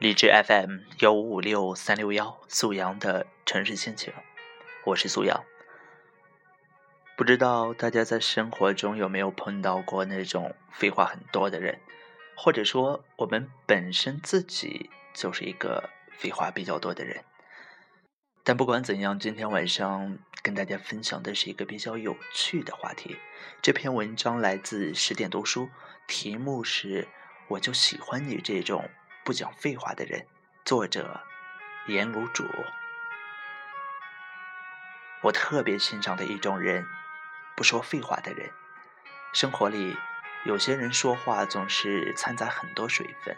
荔枝 FM 幺五五六三六幺，素阳的城市心情，我是素阳。不知道大家在生活中有没有碰到过那种废话很多的人，或者说我们本身自己就是一个废话比较多的人。但不管怎样，今天晚上跟大家分享的是一个比较有趣的话题。这篇文章来自十点读书，题目是“我就喜欢你这种”。不讲废话的人，作者颜如主。我特别欣赏的一种人，不说废话的人。生活里有些人说话总是掺杂很多水分，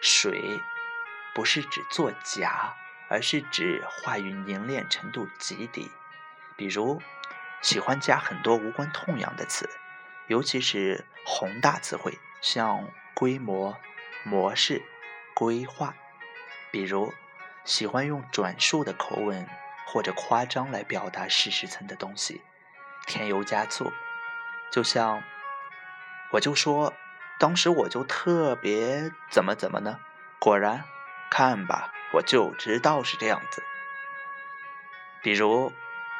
水不是指作假，而是指话语凝练程度极低。比如喜欢加很多无关痛痒的词，尤其是宏大词汇，像规模、模式。规划，比如喜欢用转述的口吻或者夸张来表达事实层的东西，添油加醋。就像我就说，当时我就特别怎么怎么呢？果然，看吧，我就知道是这样子。比如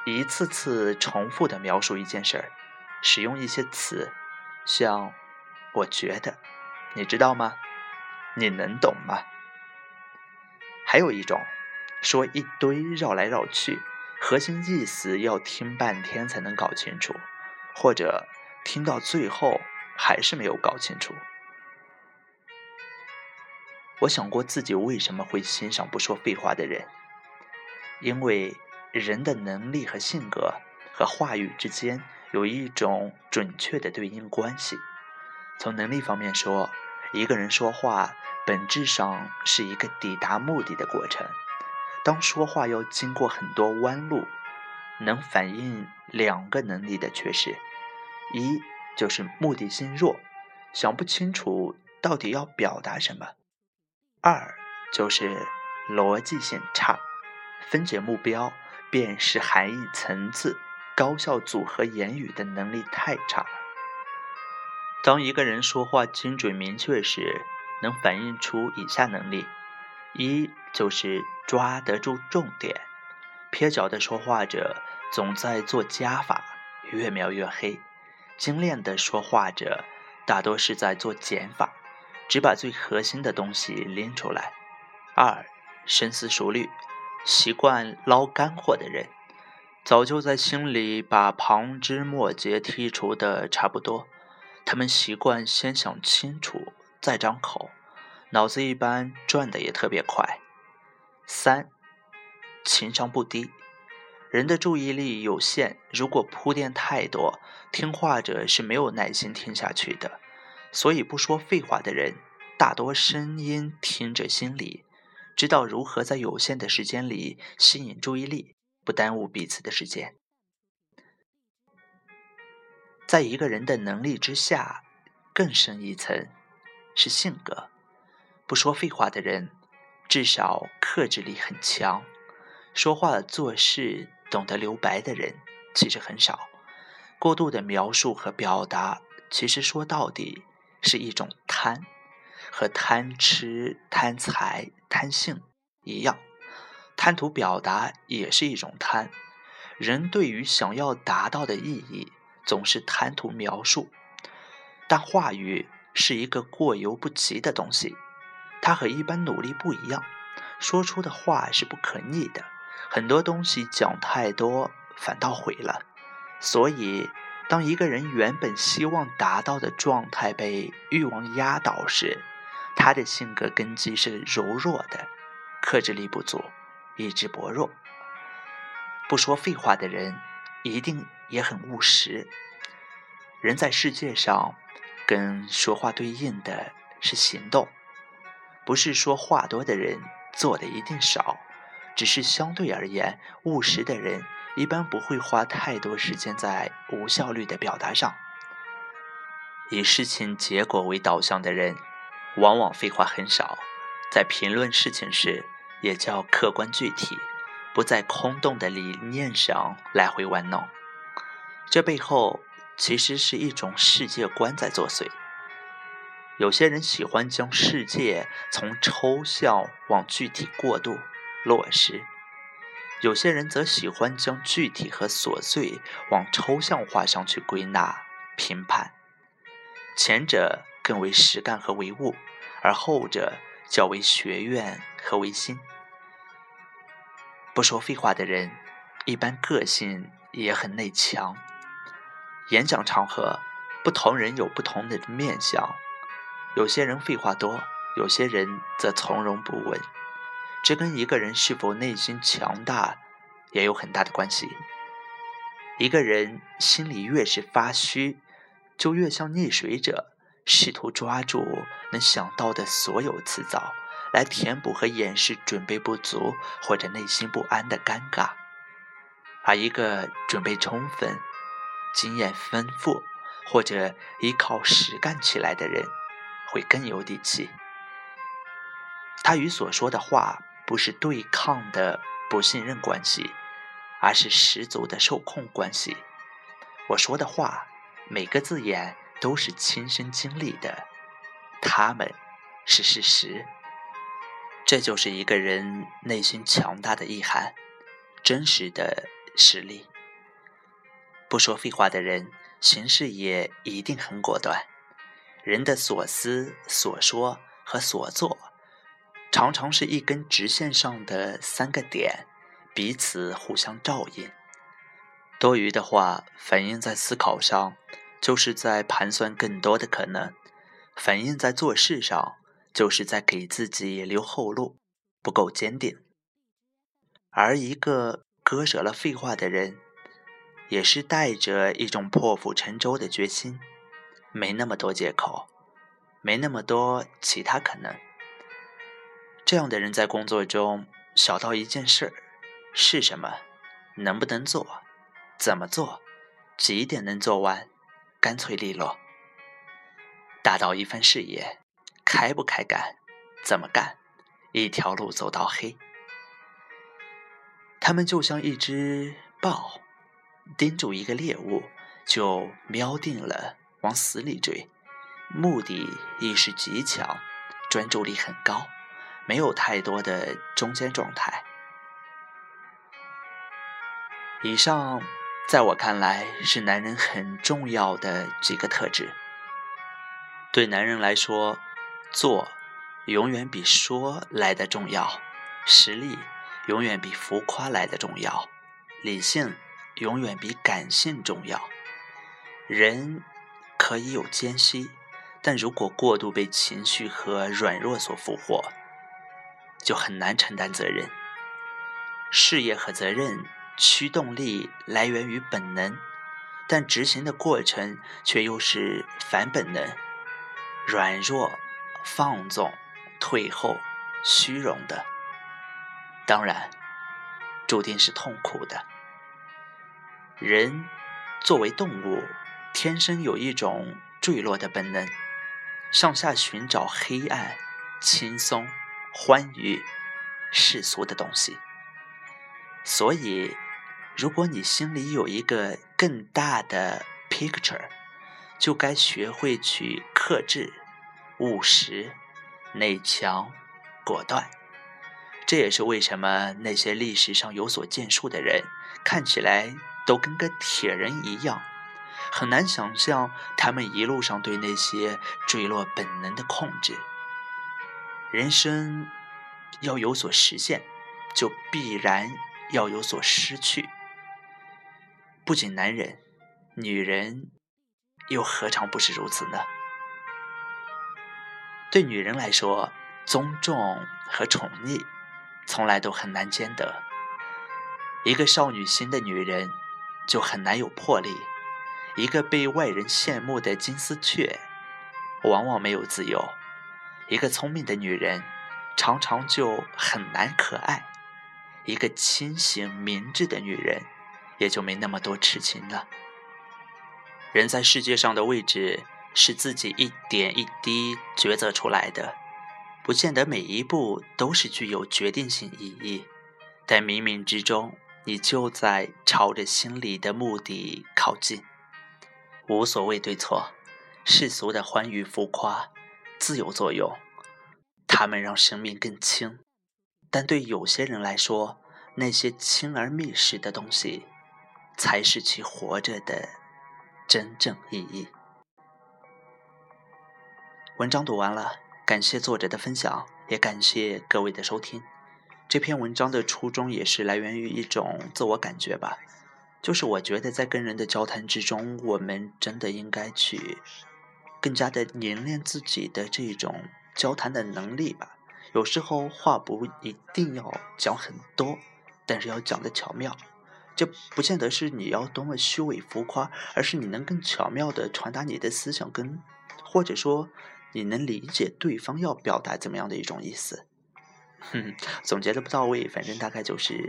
一次次重复的描述一件事儿，使用一些词，像我觉得，你知道吗？你能懂吗？还有一种，说一堆绕来绕去，核心意思要听半天才能搞清楚，或者听到最后还是没有搞清楚。我想过自己为什么会欣赏不说废话的人，因为人的能力和性格和话语之间有一种准确的对应关系。从能力方面说，一个人说话。本质上是一个抵达目的的过程。当说话要经过很多弯路，能反映两个能力的缺失：一就是目的性弱，想不清楚到底要表达什么；二就是逻辑性差，分解目标、辨识含义层次、高效组合言语的能力太差。当一个人说话精准明确时，能反映出以下能力：一就是抓得住重点。撇脚的说话者总在做加法，越描越黑；精炼的说话者大多是在做减法，只把最核心的东西拎出来。二深思熟虑，习惯捞干货的人，早就在心里把旁枝末节剔除的差不多。他们习惯先想清楚。再张口，脑子一般转的也特别快。三，情商不低，人的注意力有限，如果铺垫太多，听话者是没有耐心听下去的。所以不说废话的人，大多声音听着心里，知道如何在有限的时间里吸引注意力，不耽误彼此的时间。在一个人的能力之下，更深一层。是性格，不说废话的人，至少克制力很强。说话做事懂得留白的人，其实很少。过度的描述和表达，其实说到底是一种贪，和贪吃、贪财、贪性一样。贪图表达也是一种贪。人对于想要达到的意义，总是贪图描述，但话语。是一个过犹不及的东西，它和一般努力不一样，说出的话是不可逆的。很多东西讲太多反倒毁了。所以，当一个人原本希望达到的状态被欲望压倒时，他的性格根基是柔弱的，克制力不足，意志薄弱。不说废话的人，一定也很务实。人在世界上。跟说话对应的是行动，不是说话多的人做的一定少，只是相对而言，务实的人一般不会花太多时间在无效率的表达上。以事情结果为导向的人，往往废话很少，在评论事情时也较客观具体，不在空洞的理念上来回玩弄。这背后。其实是一种世界观在作祟。有些人喜欢将世界从抽象往具体过渡落实，有些人则喜欢将具体和琐碎往抽象化上去归纳评判。前者更为实干和唯物，而后者较为学院和唯心。不说废话的人，一般个性也很内强。演讲场合，不同人有不同的面相。有些人废话多，有些人则从容不问，这跟一个人是否内心强大也有很大的关系。一个人心里越是发虚，就越像溺水者，试图抓住能想到的所有辞藻，来填补和掩饰准备不足或者内心不安的尴尬。而一个准备充分、经验丰富或者依靠实干起来的人。会更有底气。他与所说的话不是对抗的不信任关系，而是十足的受控关系。我说的话，每个字眼都是亲身经历的，他们是事实。这就是一个人内心强大的意涵，真实的实力。不说废话的人，行事也一定很果断。人的所思、所说和所做，常常是一根直线上的三个点，彼此互相照应。多余的话反映在思考上，就是在盘算更多的可能；反映在做事上，就是在给自己留后路，不够坚定。而一个割舍了废话的人，也是带着一种破釜沉舟的决心。没那么多借口，没那么多其他可能。这样的人在工作中，小到一件事儿是什么，能不能做，怎么做，几点能做完，干脆利落；大到一番事业，开不开干，怎么干，一条路走到黑。他们就像一只豹，盯住一个猎物，就瞄定了。往死里追，目的意识极强，专注力很高，没有太多的中间状态。以上，在我看来是男人很重要的几个特质。对男人来说，做永远比说来的重要，实力永远比浮夸来的重要，理性永远比感性重要，人。可以有间隙，但如果过度被情绪和软弱所俘获，就很难承担责任。事业和责任驱动力来源于本能，但执行的过程却又是反本能，软弱、放纵、退后、虚荣的，当然，注定是痛苦的。人作为动物。天生有一种坠落的本能，向下寻找黑暗、轻松、欢愉、世俗的东西。所以，如果你心里有一个更大的 picture，就该学会去克制、务实、内强、果断。这也是为什么那些历史上有所建树的人，看起来都跟个铁人一样。很难想象他们一路上对那些坠落本能的控制。人生要有所实现，就必然要有所失去。不仅男人，女人又何尝不是如此呢？对女人来说，尊重和宠溺从来都很难兼得。一个少女心的女人，就很难有魄力。一个被外人羡慕的金丝雀，往往没有自由；一个聪明的女人，常常就很难可爱；一个清醒明智的女人，也就没那么多痴情了。人在世界上的位置是自己一点一滴抉择出来的，不见得每一步都是具有决定性意义，但冥冥之中，你就在朝着心里的目的靠近。无所谓对错，世俗的欢愉浮夸，自有作用，它们让生命更轻。但对有些人来说，那些轻而密实的东西，才是其活着的真正意义。文章读完了，感谢作者的分享，也感谢各位的收听。这篇文章的初衷也是来源于一种自我感觉吧，就是我觉得在跟人的交谈之中，我们真的应该去更加的凝练自己的这种交谈的能力吧。有时候话不一定要讲很多，但是要讲的巧妙，这不见得是你要多么虚伪浮夸，而是你能更巧妙的传达你的思想，跟或者说。你能理解对方要表达怎么样的一种意思？哼，总结的不到位，反正大概就是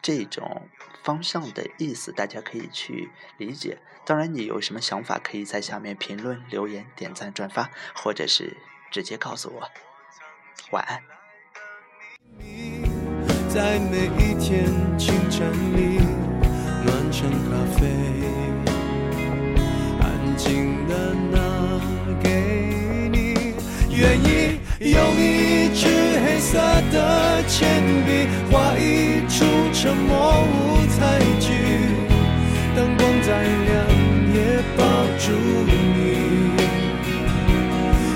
这种方向的意思，大家可以去理解。当然，你有什么想法，可以在下面评论、留言、点赞、转发，或者是直接告诉我。晚安。在每一天清晨里，暖成咖啡，用一支黑色的铅笔画一出沉默舞台剧，灯光再亮也抱住你。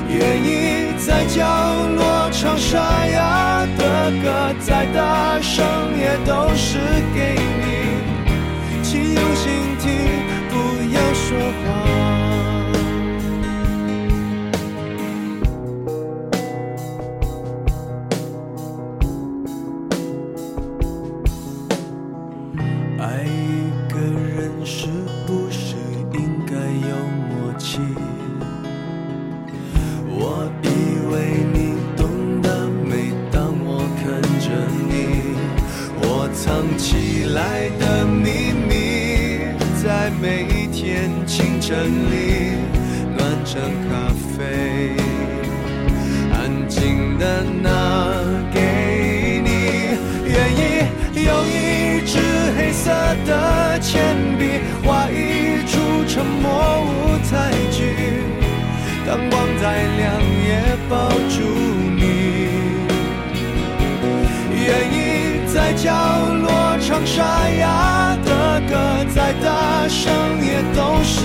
愿意在角落唱沙哑的歌，再大声也都是给你，请用心听，不要说话。真理暖成咖啡，安静的拿给你。愿意用一支黑色的铅笔画一出沉默舞台剧，当光再亮也抱住你。愿意在角落唱沙哑的歌再大声也都是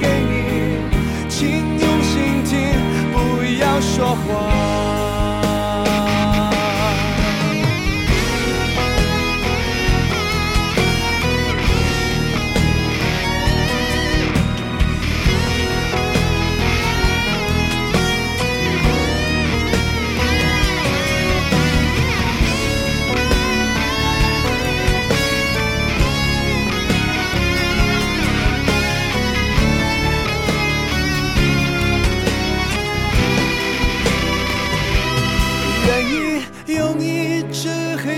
给你请用心听不要说话。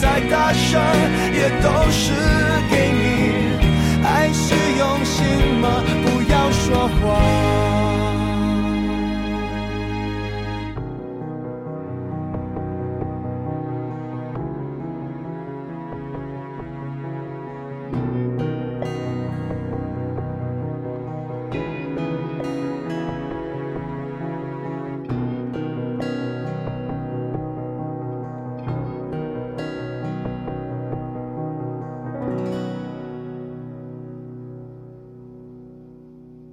再大声，也都是给你。爱是用心吗？不要说谎。